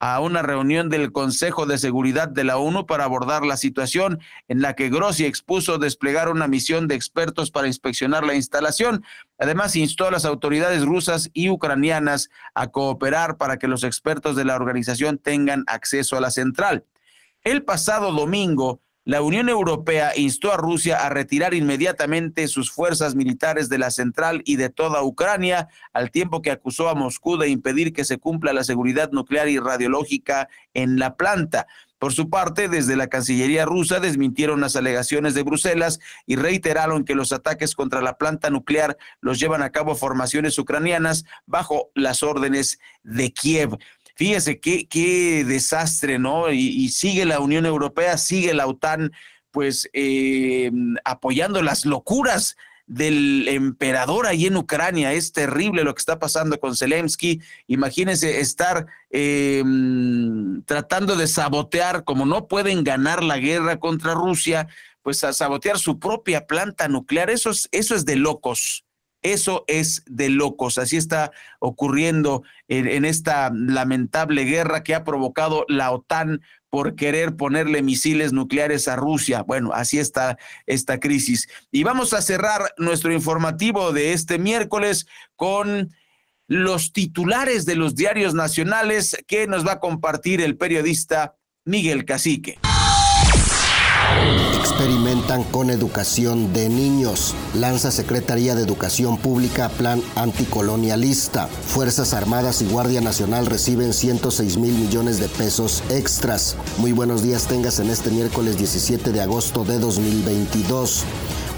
a una reunión del Consejo de Seguridad de la ONU para abordar la situación en la que Grossi expuso desplegar una misión de expertos para inspeccionar la instalación. Además, instó a las autoridades rusas y ucranianas a cooperar para que los expertos de la organización tengan acceso a la central. El pasado domingo, la Unión Europea instó a Rusia a retirar inmediatamente sus fuerzas militares de la central y de toda Ucrania, al tiempo que acusó a Moscú de impedir que se cumpla la seguridad nuclear y radiológica en la planta. Por su parte, desde la Cancillería rusa desmintieron las alegaciones de Bruselas y reiteraron que los ataques contra la planta nuclear los llevan a cabo formaciones ucranianas bajo las órdenes de Kiev. Fíjese qué, desastre, ¿no? Y, sigue la Unión Europea, sigue la OTAN, pues eh, apoyando las locuras del emperador ahí en Ucrania. Es terrible lo que está pasando con Zelensky. Imagínense estar eh, tratando de sabotear, como no pueden ganar la guerra contra Rusia, pues a sabotear su propia planta nuclear. Eso es, eso es de locos. Eso es de locos. Así está ocurriendo en, esta lamentable guerra que ha provocado la OTAN por querer ponerle misiles nucleares a Rusia. Bueno, así está esta crisis. Y vamos a cerrar nuestro informativo de este miércoles con los titulares de los diarios nacionales que nos va a compartir el periodista Miguel Cacique. Con educación de niños. Lanza Secretaría de Educación Pública plan anticolonialista. Fuerzas Armadas y Guardia Nacional reciben 106 mil millones de pesos extras. Muy buenos días tengas en este miércoles 17 de agosto de 2022.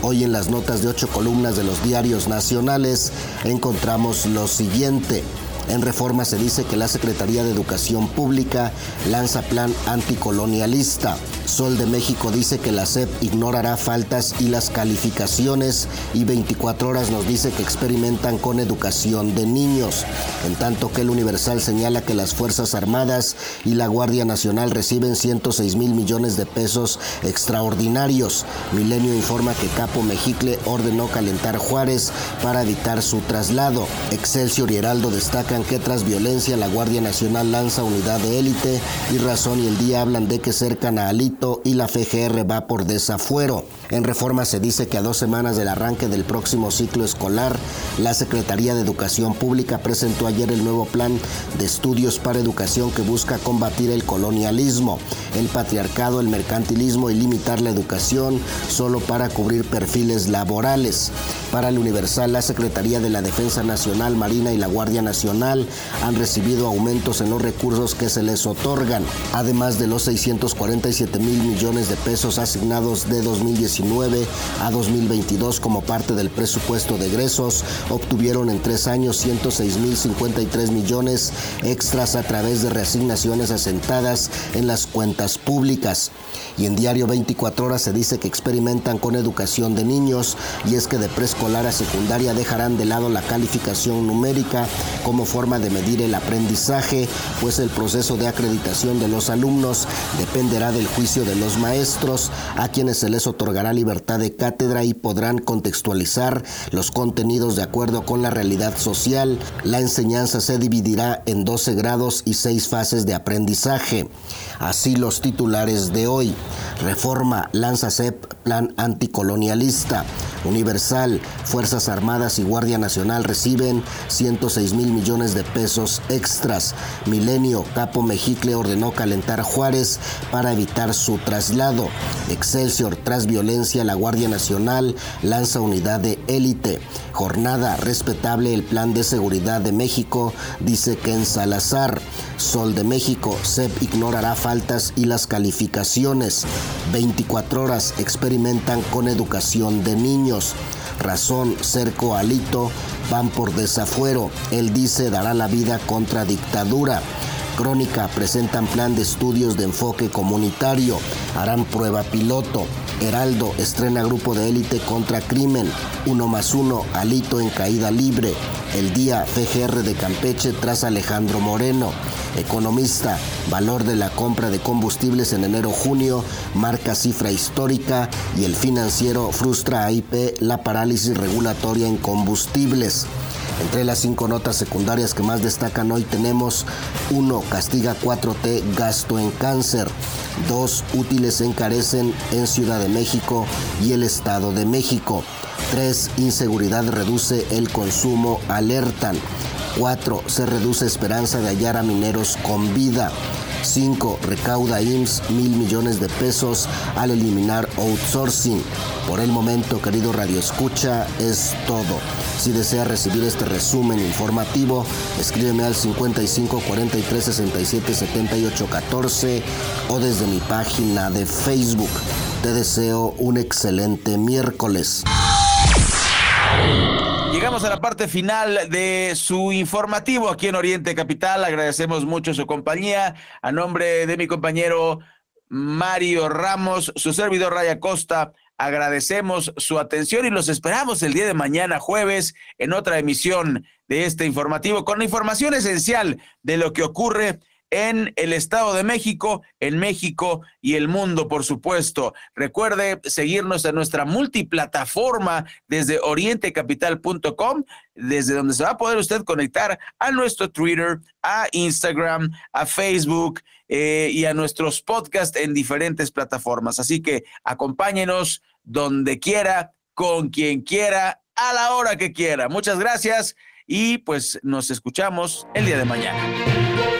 Hoy en las notas de ocho columnas de los diarios nacionales encontramos lo siguiente. En reforma se dice que la Secretaría de Educación Pública lanza plan anticolonialista. Sol de México dice que la SEP ignorará faltas y las calificaciones y 24 horas nos dice que experimentan con educación de niños. En tanto que el Universal señala que las Fuerzas Armadas y la Guardia Nacional reciben 106 mil millones de pesos extraordinarios. Milenio informa que Capo Mejicle ordenó calentar Juárez para evitar su traslado. Excelsior y Heraldo destacan que tras violencia la Guardia Nacional lanza unidad de élite y Razón y el Día hablan de que cercan a Alito y la FGR va por desafuero. En reforma se dice que a dos semanas del arranque del próximo ciclo escolar, la Secretaría de Educación Pública presentó ayer el nuevo plan de estudios para educación que busca combatir el colonialismo, el patriarcado, el mercantilismo y limitar la educación solo para cubrir perfiles laborales. Para el Universal, la Secretaría de la Defensa Nacional, Marina y la Guardia Nacional han recibido aumentos en los recursos que se les otorgan, además de los 647 mil millones de pesos asignados de 2019 a 2022 como parte del presupuesto de egresos, obtuvieron en tres años 106 mil 53 millones extras a través de reasignaciones asentadas en las cuentas públicas. Y en Diario 24 Horas se dice que experimentan con educación de niños y es que de preescolar a secundaria dejarán de lado la calificación numérica como forma de medir el aprendizaje, pues el proceso de acreditación de los alumnos dependerá del juicio de los maestros, a quienes se les otorgará libertad de cátedra y podrán contextualizar los contenidos de acuerdo con la realidad social. La enseñanza se dividirá en 12 grados y 6 fases de aprendizaje. Así los titulares de hoy. Reforma, lanza CEP, plan anticolonialista. Universal, Fuerzas Armadas y Guardia Nacional reciben 106 mil millones de pesos extras. Milenio, Capo Mejicle ordenó calentar Juárez para evitar su traslado. Excelsior, tras violencia, la Guardia Nacional lanza unidad de élite. Jornada respetable el plan de seguridad de México, dice Ken Salazar. Sol de México, CEP ignorará faltas y las calificaciones. 24 horas experimentan con educación de niños. Razón, cerco, alito, van por desafuero. Él dice dará la vida contra dictadura. Crónica presentan plan de estudios de enfoque comunitario. Harán prueba piloto. Heraldo estrena grupo de élite contra crimen. Uno más uno, Alito en caída libre. El día FGR de Campeche tras Alejandro Moreno. Economista, valor de la compra de combustibles en enero-junio, marca cifra histórica y el financiero frustra a IP la parálisis regulatoria en combustibles. Entre las cinco notas secundarias que más destacan hoy tenemos 1. Castiga 4T gasto en cáncer. 2. Útiles encarecen en Ciudad de México y el Estado de México. 3. Inseguridad reduce el consumo, alertan. 4. Se reduce esperanza de hallar a mineros con vida. 5. Recauda IMSS mil millones de pesos al eliminar outsourcing. Por el momento, querido Radio Escucha, es todo. Si desea recibir este resumen informativo, escríbeme al 55 43 67 78 14 o desde mi página de Facebook. Te deseo un excelente miércoles. Llegamos a la parte final de su informativo aquí en Oriente Capital. Agradecemos mucho su compañía. A nombre de mi compañero Mario Ramos, su servidor Raya Costa, agradecemos su atención y los esperamos el día de mañana, jueves, en otra emisión de este informativo con la información esencial de lo que ocurre en el Estado de México, en México y el mundo, por supuesto. Recuerde seguirnos en nuestra multiplataforma desde orientecapital.com, desde donde se va a poder usted conectar a nuestro Twitter, a Instagram, a Facebook eh, y a nuestros podcasts en diferentes plataformas. Así que acompáñenos donde quiera, con quien quiera, a la hora que quiera. Muchas gracias y pues nos escuchamos el día de mañana.